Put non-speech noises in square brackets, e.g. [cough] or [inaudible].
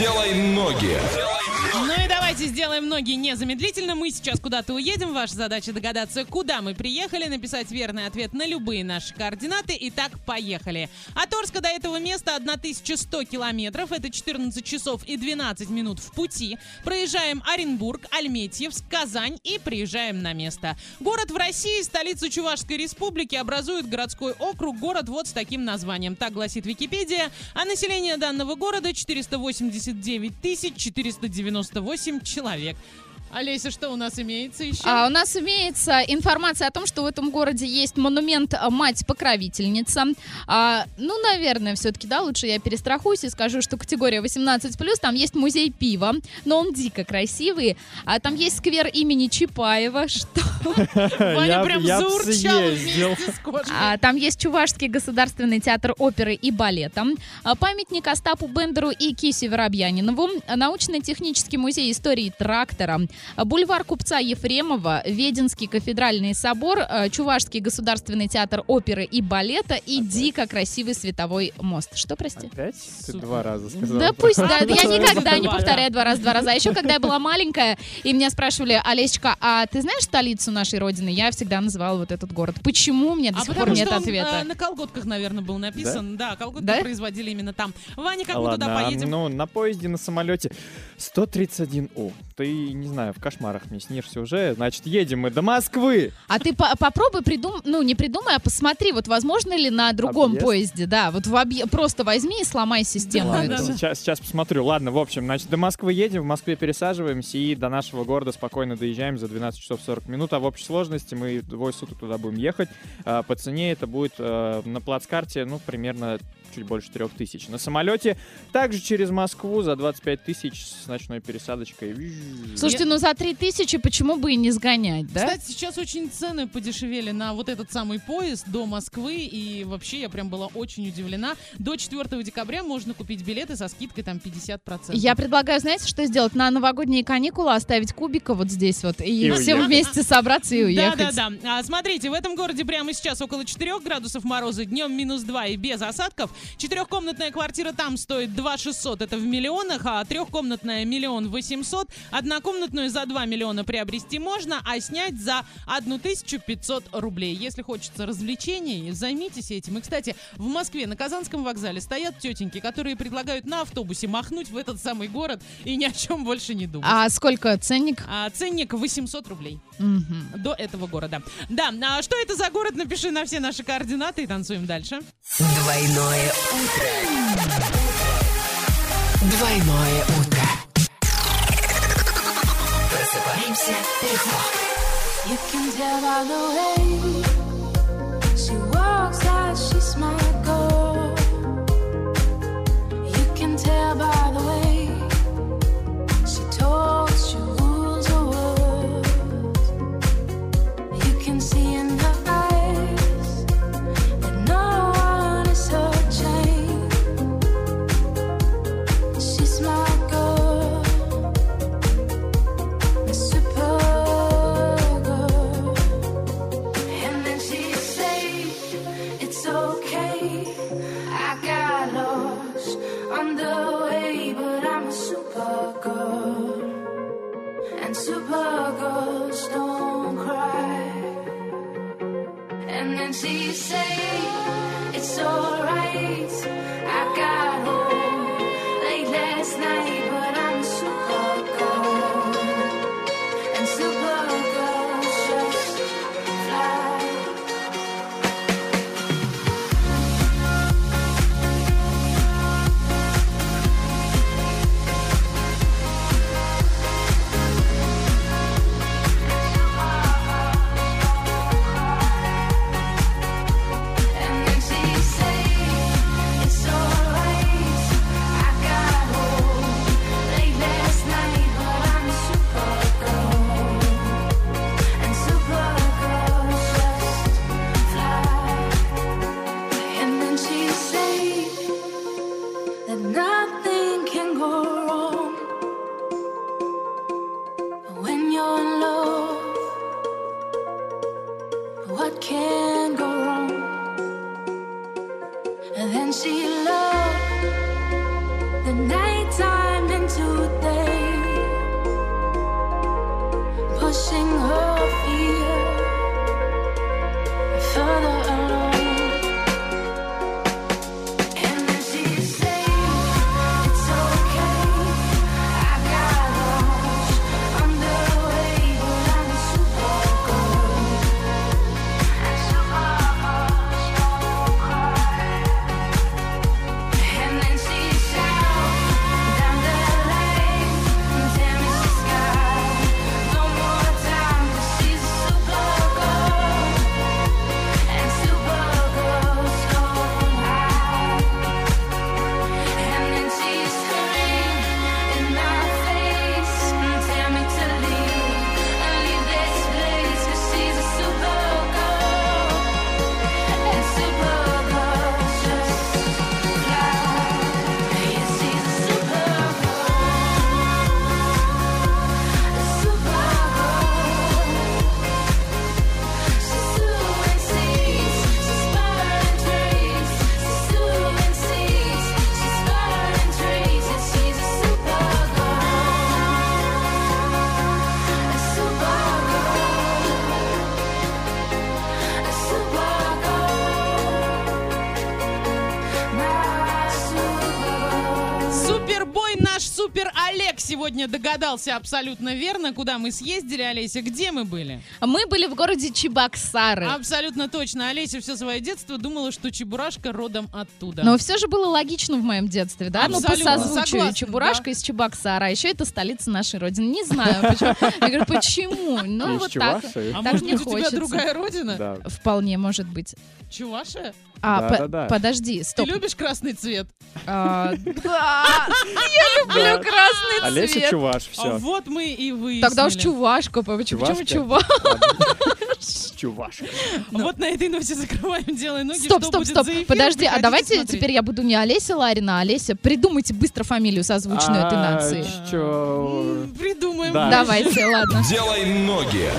Делай ноги. Ну и давайте сделаем ноги незамедлительно. Мы сейчас куда-то уедем. Ваша задача догадаться, куда мы приехали, написать верный ответ на любые наши координаты. Итак, поехали. От Орска до этого места 1100 километров. Это 14 часов и 12 минут в пути. Проезжаем Оренбург, Альметьевск, Казань и приезжаем на место. Город в России, столицу Чувашской республики, образует городской округ. Город вот с таким названием. Так гласит Википедия. А население данного города 489 498 человек. Олеся, что у нас имеется еще? А, у нас имеется информация о том, что в этом городе есть монумент а, мать-покровительница. А, ну, наверное, все-таки, да, лучше я перестрахуюсь и скажу, что категория 18+, там есть музей пива, но он дико красивый. А там есть сквер имени Чапаева, [laughs] что... Ваня прям заурчал вместе с кошкой. А, там есть Чувашский государственный театр оперы и балета, а, памятник Остапу Бендеру и Кисе Воробьянинову, научно-технический музей истории трактора, бульвар купца Ефремова, Веденский кафедральный собор, а, Чувашский государственный театр оперы и балета и дико красивый световой мост. Что, прости? Опять? Ты два раза сказала. Да пусть, да, я никогда не повторяю два раза, два раза. А еще, когда я была маленькая, и меня спрашивали, Олесечка, а ты знаешь столицу нашей родины? Я всегда называла вот этот город. Почему? У меня до А сих пор нет он, ответа. на колготках, наверное, был написан. Да, колготки Да? производили именно там. Ваня, как мы Ладно, туда а, поедем? ну, на поезде, на самолете 131У. Ты, не знаю, в кошмарах мне снишься уже. Значит, едем мы до Москвы. А ты по- попробуй придум, ну не придумай, а посмотри, вот возможно ли на другом Объезд? поезде, да, вот в объе- просто возьми и сломай систему Да, да, да. Сейчас, сейчас посмотрю. Ладно, в общем, значит, до Москвы едем, в Москве пересаживаемся и до нашего города спокойно доезжаем за 12 часов 40 минут. А в общей сложности мы двое суток туда будем ехать. А, По цене это будет э, на плацкарте, ну, примерно чуть больше 3000. На самолете также через Москву за 25 тысяч с ночной пересадочкой. Слушайте, ну за три тысячи почему бы и не сгонять, да? Кстати, сейчас очень цены подешевели на вот этот самый поезд до Москвы, и вообще я прям была очень удивлена. До 4 декабря можно купить билеты со скидкой там 50%. Я предлагаю, знаете, что сделать? На новогодние каникулы оставить кубика вот здесь вот и, И [laughs] уехать. вместе собраться и уехать. Да, да, да. А, смотрите, в этом городе прямо сейчас около 4 градусов мороза, днем минус 2 и без осадков. Четырехкомнатная квартира там стоит 2 600, это в миллионах, а трехкомнатная миллион 800. Однокомнатную за 2 миллиона приобрести можно, а снять за 1500 рублей. Если хочется развлечений, займитесь этим. И, кстати, в Москве на Казанском вокзале стоят тетеньки, которые предлагают на автобусе махнуть в этот самый город и ни о чем больше не думать. А сколько ценник? А ценник 800 рублей Мгм. до этого города. Да, а что это за город? Напиши на все наши координаты и танцуем дальше. Двойное утро. Двойное утро. Просыпаемся легко. You can tell by the way she walks that she's my See you say it's alright? I got. ocean. Наш супер Олег сегодня догадался абсолютно верно, куда мы съездили, Олеся. Где мы были? Мы были в городе Чебоксары. Абсолютно точно. Олеся все свое детство думала, что Чебурашка родом оттуда. Но все же было логично в моем детстве, да? Ну, по Абсолютно, созвучию. согласна, Чебурашка да. из Чебоксара. А еще это столица нашей родины. Не знаю, почему. Я говорю, почему? Ну, вот так. А так может у тебя хочется. другая родина? Вполне может быть. Чувашия? А, по- Да-да-да. подожди, Ты стоп. любишь красный цвет? А, Да, [laughs] я люблю красный Олеся цвет. Чуваш, А все. вот мы и выяснили. Тогда уж чувашка. Почему почему Чувашка? чуваш? [laughs] Чуваш. Вот на этой ноте закрываем «Делай ноги». Стоп, стоп, стоп. Подожди, а давайте смотреть. теперь я буду не Олеся Ларина, а Олеся. Придумайте быстро фамилию созвучную этой нации. Чё? М, Придумаем. Да. Давайте, ладно. Делай ноги.